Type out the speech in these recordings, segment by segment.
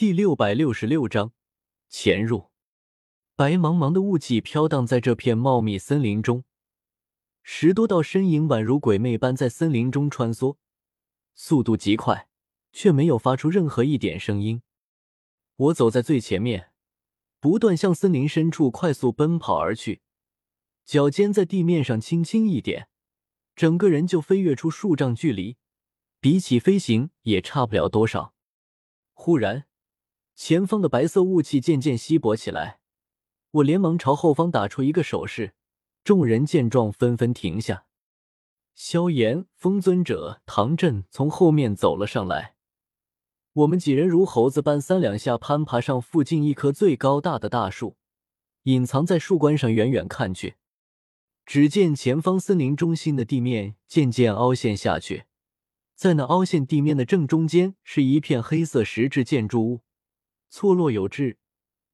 第六百六十六章潜入。白茫茫的雾气飘荡在这片茂密森林中，十多道身影宛如鬼魅般在森林中穿梭，速度极快，却没有发出任何一点声音。我走在最前面，不断向森林深处快速奔跑而去，脚尖在地面上轻轻一点，整个人就飞跃出数丈距离，比起飞行也差不了多少。忽然，前方的白色雾气渐渐稀薄起来。我连忙朝后方打出一个手势，众人见状纷纷停下。萧炎、风尊者、唐振从后面走了上来。我们几人如猴子般三两下攀爬上附近一棵最高大的大树，隐藏在树冠上。远远看去，只见前方森林中心的地面渐渐凹陷下去，在那凹陷地面的正中间是一片黑色石质建筑物，错落有致。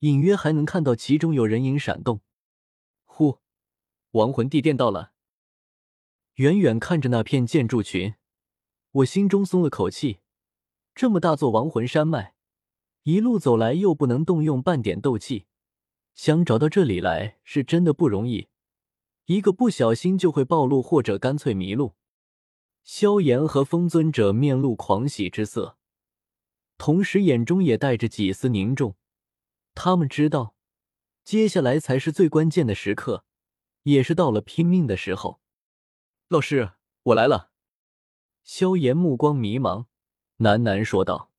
隐约还能看到其中有人影闪动。呼，亡魂地殿到了。远远看着那片建筑群，我心中松了口气。这么大座亡魂山脉，一路走来又不能动用半点斗气，想找到这里来是真的不容易。一个不小心就会暴露，或者干脆迷路。萧炎和风尊者面露狂喜之色，同时眼中也带着几丝凝重。他们知道，接下来才是最关键的时刻，也是到了拼命的时候。老师，我来了。萧炎目光迷茫，喃喃说道：“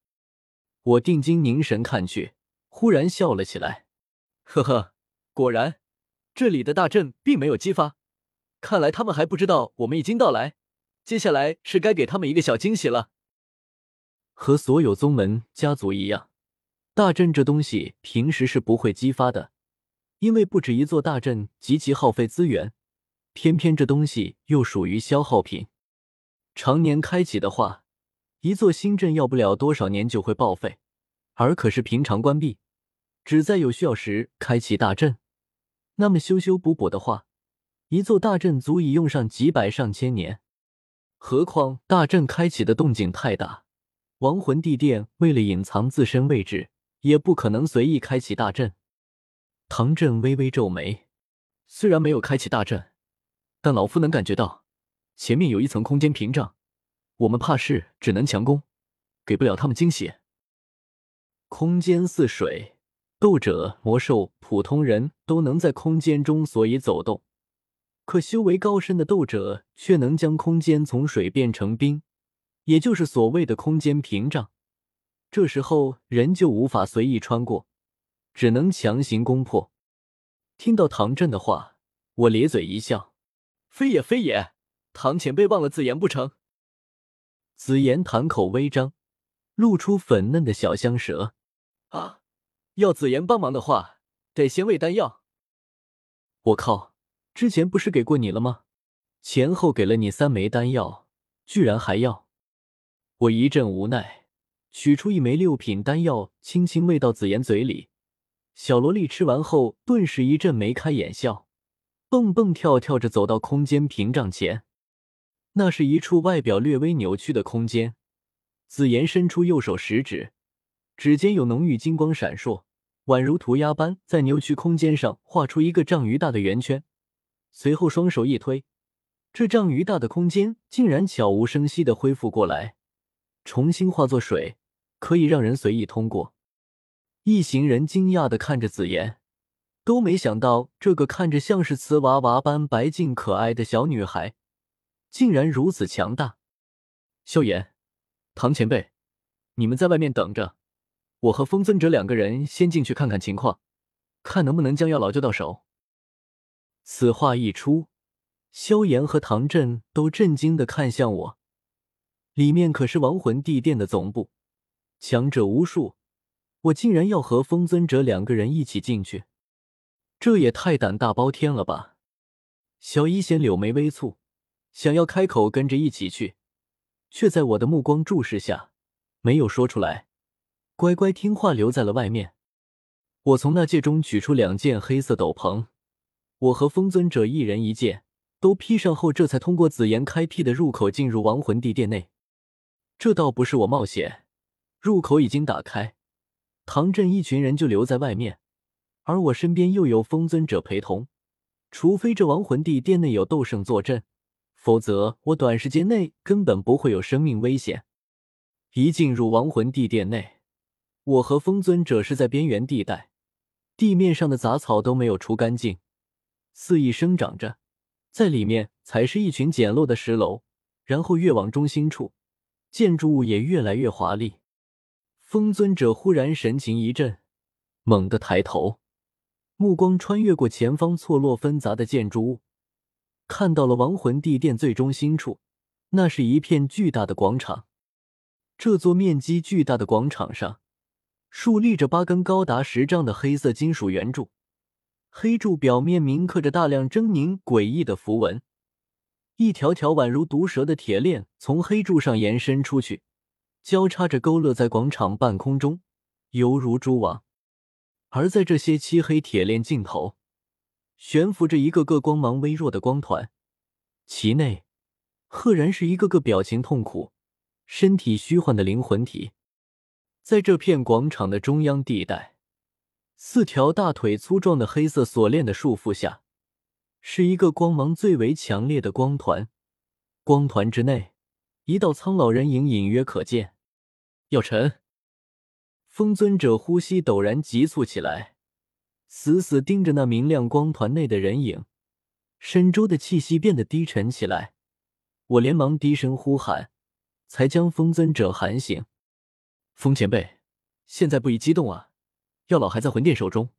我定睛凝神看去，忽然笑了起来，呵呵，果然，这里的大阵并没有激发，看来他们还不知道我们已经到来。接下来是该给他们一个小惊喜了。和所有宗门家族一样。”大阵这东西平时是不会激发的，因为不止一座大阵极其耗费资源，偏偏这东西又属于消耗品。常年开启的话，一座新阵要不了多少年就会报废；而可是平常关闭，只在有需要时开启大阵，那么修修补补的话，一座大阵足以用上几百上千年。何况大阵开启的动静太大，亡魂地殿为了隐藏自身位置。也不可能随意开启大阵。唐振微微皱眉，虽然没有开启大阵，但老夫能感觉到前面有一层空间屏障，我们怕是只能强攻，给不了他们惊喜。空间似水，斗者、魔兽、普通人都能在空间中所以走动，可修为高深的斗者却能将空间从水变成冰，也就是所谓的空间屏障。这时候人就无法随意穿过，只能强行攻破。听到唐振的话，我咧嘴一笑：“非也非也，唐前辈忘了紫言不成？”紫言潭口微张，露出粉嫩的小香舌：“啊，要紫言帮忙的话，得先喂丹药。”我靠，之前不是给过你了吗？前后给了你三枚丹药，居然还要？我一阵无奈。取出一枚六品丹药，轻轻喂到紫妍嘴里。小萝莉吃完后，顿时一阵眉开眼笑，蹦蹦跳跳着走到空间屏障前。那是一处外表略微扭曲的空间。紫妍伸出右手食指，指尖有浓郁金光闪烁，宛如涂鸦般在扭曲空间上画出一个丈余大的圆圈。随后双手一推，这丈余大的空间竟然悄无声息的恢复过来，重新化作水。可以让人随意通过。一行人惊讶的看着紫妍，都没想到这个看着像是瓷娃娃般白净可爱的小女孩，竟然如此强大。萧炎，唐前辈，你们在外面等着，我和风尊者两个人先进去看看情况，看能不能将药老救到手。此话一出，萧炎和唐振都震惊的看向我，里面可是亡魂地殿的总部。强者无数，我竟然要和风尊者两个人一起进去，这也太胆大包天了吧！小医仙柳眉微蹙，想要开口跟着一起去，却在我的目光注视下没有说出来，乖乖听话留在了外面。我从那戒中取出两件黑色斗篷，我和风尊者一人一件，都披上后，这才通过紫炎开辟的入口进入亡魂地殿内。这倒不是我冒险。入口已经打开，唐振一群人就留在外面，而我身边又有风尊者陪同。除非这亡魂地殿内有斗圣坐镇，否则我短时间内根本不会有生命危险。一进入亡魂地殿内，我和风尊者是在边缘地带，地面上的杂草都没有除干净，肆意生长着。在里面才是一群简陋的石楼，然后越往中心处，建筑物也越来越华丽。风尊者忽然神情一震，猛地抬头。目光穿越过前方错落纷杂的建筑物，看到了亡魂地殿最中心处，那是一片巨大的广场。这座面积巨大的广场上，竖立着八根高达十丈的黑色金属圆柱，黑柱表面铭刻着大量狰狞诡异的符文，一条条宛如毒蛇的铁链从黑柱上延伸出去，交叉着勾勒在广场半空中，犹如蛛网。而在这些漆黑铁链尽头，悬浮着一个个光芒微弱的光团，其内赫然是一个个表情痛苦、身体虚幻的灵魂体。在这片广场的中央地带，四条大腿粗壮的黑色锁链的束缚下，是一个光芒最为强烈的光团。光团之内，一道苍老人影隐约可见。药尘。风尊者呼吸陡然急促起来，死死盯着那明亮光团内的人影，身周的气息变得低沉起来。我连忙低声呼喊，才将风尊者喊醒。风前辈，现在不宜激动啊，药老还在魂殿手中。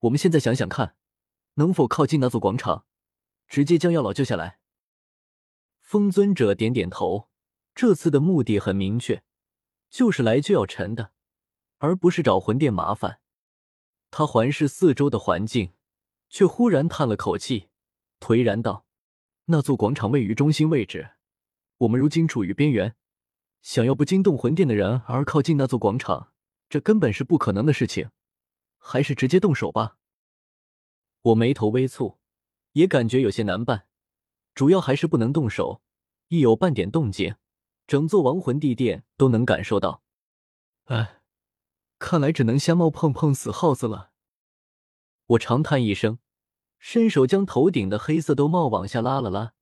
我们现在想想看，能否靠近那座广场，直接将药老救下来。风尊者点点头，这次的目的很明确，就是来救药尘的。而不是找魂殿麻烦。他环视四周的环境，却忽然叹了口气，颓然道：“那座广场位于中心位置，我们如今处于边缘，想要不惊动魂殿的人而靠近那座广场，这根本是不可能的事情。还是直接动手吧。”我眉头微蹙，也感觉有些难办，主要还是不能动手，一有半点动静，整座亡魂地殿都能感受到。哎。看来只能瞎猫碰碰死耗子了。我长叹一声，伸手将头顶的黑色兜帽往下拉了拉，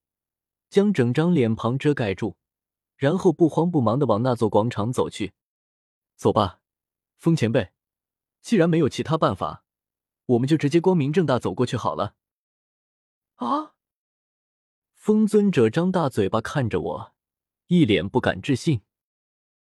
将整张脸庞遮盖住，然后不慌不忙的往那座广场走去。走吧，风前辈，既然没有其他办法，我们就直接光明正大走过去好了。啊！风尊者张大嘴巴看着我，一脸不敢置信。